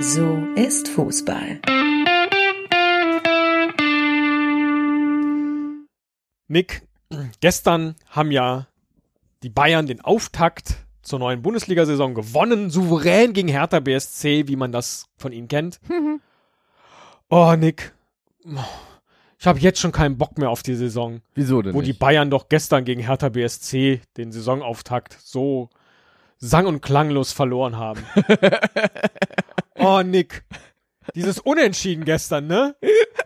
So ist Fußball. Nick, gestern haben ja die Bayern den Auftakt zur neuen Bundesliga-Saison gewonnen, souverän gegen Hertha BSC, wie man das von ihnen kennt. oh, Nick, ich habe jetzt schon keinen Bock mehr auf die Saison. Wieso denn Wo nicht? die Bayern doch gestern gegen Hertha BSC den Saisonauftakt so sang- und klanglos verloren haben. oh, Nick. Dieses Unentschieden gestern, ne?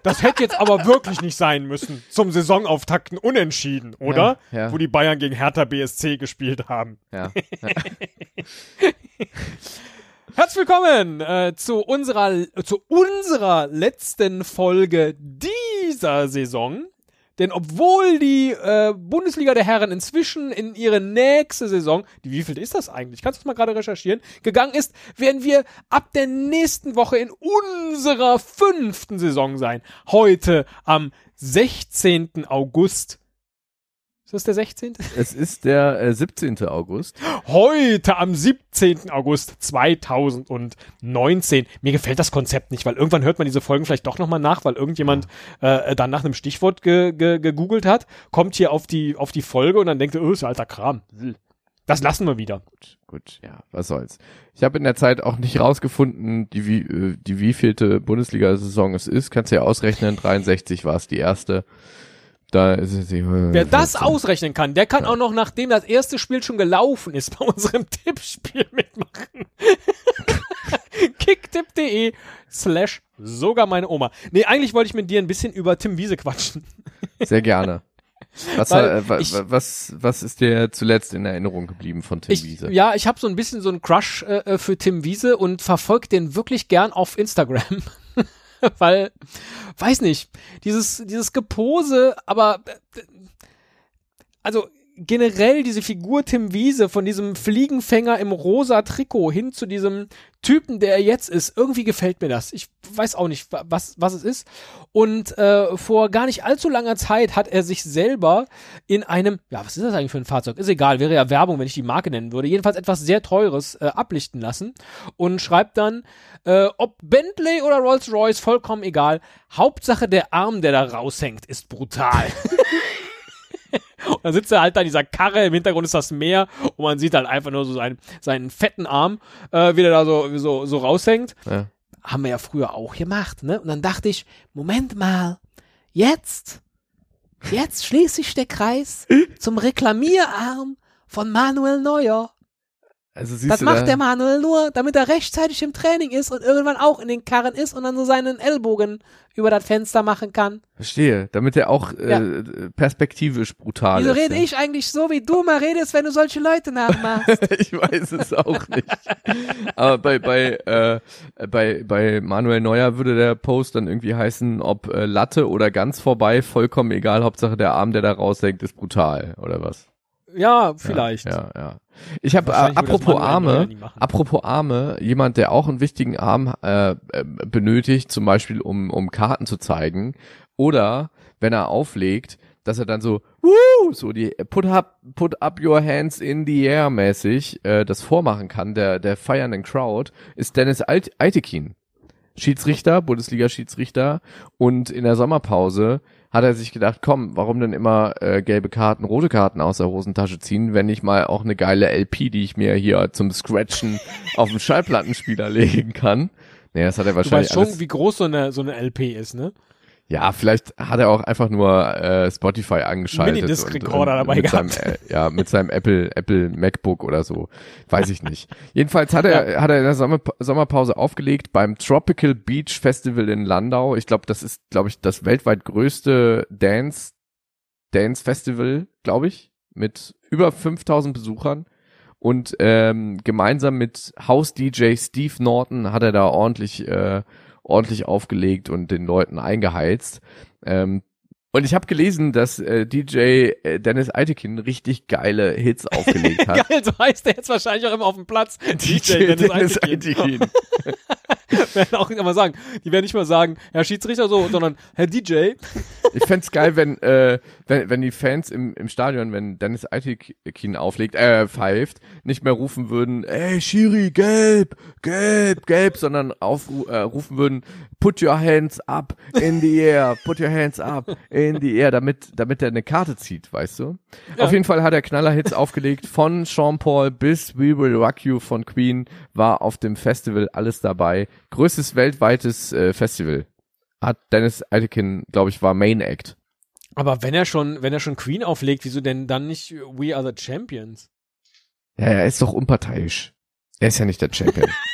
Das hätte jetzt aber wirklich nicht sein müssen. Zum Saisonauftakt ein Unentschieden, oder? Ja, ja. Wo die Bayern gegen Hertha BSC gespielt haben. ja. Herzlich willkommen äh, zu unserer zu unserer letzten Folge dieser Saison. Denn obwohl die äh, Bundesliga der Herren inzwischen in ihre nächste Saison, die wievielte ist das eigentlich? Kannst du das mal gerade recherchieren? Gegangen ist, werden wir ab der nächsten Woche in unserer fünften Saison sein. Heute am 16. August. Ist das der 16.? es ist der äh, 17. August. Heute am 17. August 2019. Mir gefällt das Konzept nicht, weil irgendwann hört man diese Folgen vielleicht doch nochmal nach, weil irgendjemand äh, dann nach einem Stichwort ge ge gegoogelt hat, kommt hier auf die, auf die Folge und dann denkt er, oh, ist alter Kram. Das lassen wir wieder. Gut, ja, was soll's. Ich habe in der Zeit auch nicht rausgefunden, die, wie, äh, die wievielte Bundesliga-Saison es ist. Kannst du ja ausrechnen, 63 war es die erste. Da ist es äh, Wer das 15. ausrechnen kann, der kann auch noch, nachdem das erste Spiel schon gelaufen ist, bei unserem Tippspiel mitmachen. Kicktipp.de slash sogar meine Oma. Nee, eigentlich wollte ich mit dir ein bisschen über Tim Wiese quatschen. Sehr gerne. Was, Weil äh, wa- ich- wa- was, was ist dir zuletzt in Erinnerung geblieben von Tim Ich, Wiese? ja, ich habe so ein bisschen so einen Crush äh, äh, für Tim Wiese und verfolge den wirklich gern auf Instagram. Weil, weiß nicht, dieses, dieses Gepose, aber äh, also generell diese Figur Tim Wiese von diesem Fliegenfänger im rosa Trikot hin zu diesem Typen, der er jetzt ist, irgendwie gefällt mir das. Ich weiß auch nicht, wa- was, was es ist. Und äh, vor gar nicht allzu langer Zeit hat er sich selber in einem, ja, was ist das eigentlich für ein Fahrzeug? Ist egal, wäre ja Werbung, wenn ich die Marke nennen würde. Jedenfalls etwas sehr Teures äh, ablichten lassen und schreibt dann, äh, ob Bentley oder Rolls-Royce, vollkommen egal. Hauptsache der Arm, der da raushängt, ist brutal. Dann sitzt er halt da in dieser Karre, im Hintergrund ist das Meer und man sieht halt einfach nur so seinen, seinen fetten Arm, äh, wie der da so, so, so raushängt. Ja. Haben wir ja früher auch gemacht, ne? Und dann dachte ich, Moment mal, jetzt, jetzt schließt sich der Kreis zum Reklamierarm von Manuel Neuer. Also siehst Das du macht da, der Manuel nur, damit er rechtzeitig im Training ist und irgendwann auch in den Karren ist und dann so seinen Ellbogen über das Fenster machen kann. Verstehe, damit er auch äh, Ja. perspektivisch brutal Wieso ist. rede ja. ich eigentlich so, wie du mal redest, wenn du solche Leute nachmachst? ich weiß es auch nicht. Aber bei bei äh, bei bei Manuel Neuer würde der Post dann irgendwie heißen, ob äh, Latte oder ganz vorbei, vollkommen egal. Hauptsache der Arm, der da raushängt, ist brutal oder was? Ja, vielleicht. Ja, ja. ja. Ich habe äh, apropos Arme, apropos Arme, jemand, der auch einen wichtigen Arm äh, äh, benötigt, zum Beispiel um um Karten zu zeigen oder wenn er auflegt, dass er dann so Woo, so die put up put up your hands in the air mäßig äh, das vormachen kann der der feiernden Crowd ist Dennis Alt Eitekin Schiedsrichter Bundesliga Schiedsrichter und in der Sommerpause hat er sich gedacht, komm, warum denn immer äh, gelbe Karten, rote Karten aus der Hosentasche ziehen, wenn ich mal auch eine geile LP, die ich mir hier zum Scratchen auf dem Schallplattenspieler legen kann. Nee, das hat er Du wahrscheinlich weißt schon, alles, wie groß so eine, so eine LP ist, ne? Ja, vielleicht hat er auch einfach nur äh, Spotify angeschaltet. Minidisc-Rekorder und, und dabei mit gehabt. Seinem, äh, ja, mit seinem Apple, Apple MacBook oder so. Weiß ich nicht. Jedenfalls hat er, hat er in der Sommer, Sommerpause aufgelegt beim Tropical Beach Festival in Landau. Ich glaube, das ist, glaube ich, das weltweit größte Dance, Dance Festival, glaube ich, mit über 5000 Besuchern. Und ähm, gemeinsam mit House-DJ Steve Norton hat er da ordentlich, äh, ordentlich aufgelegt und den Leuten eingeheizt. Ähm, und ich habe gelesen, dass äh, DJ äh, Dennis Eitekin richtig geile Hits aufgelegt hat. Geil, so heißt der jetzt wahrscheinlich auch immer auf dem Platz. DJ Dennis Eitekin. werden auch nicht mal sagen, die werden nicht mal sagen, Herr Schiedsrichter so, sondern Herr DJ. Ich fänd's geil, wenn, äh, wenn, wenn die Fans im, im Stadion, wenn Dennis Eitekin auflegt, äh, pfeift, nicht mehr rufen würden, ey, Schiri, gelb, gelb, gelb, sondern aufrufen äh, rufen würden, put your hands up in the air, put your hands up in the air, damit, damit er eine Karte zieht, weißt du? Ja. Auf jeden Fall hat er Knallerhits aufgelegt, von Sean Paul bis We Will Rock You von Queen, war auf dem Festival alles dabei. Größtes weltweites äh, Festival. Hat Dennis Eitekin, glaube ich, war Main Act. Aber wenn er schon, wenn er schon Queen auflegt, wieso denn dann nicht We Are the Champions? Ja, er ist doch unparteiisch. Er ist ja nicht der Champion.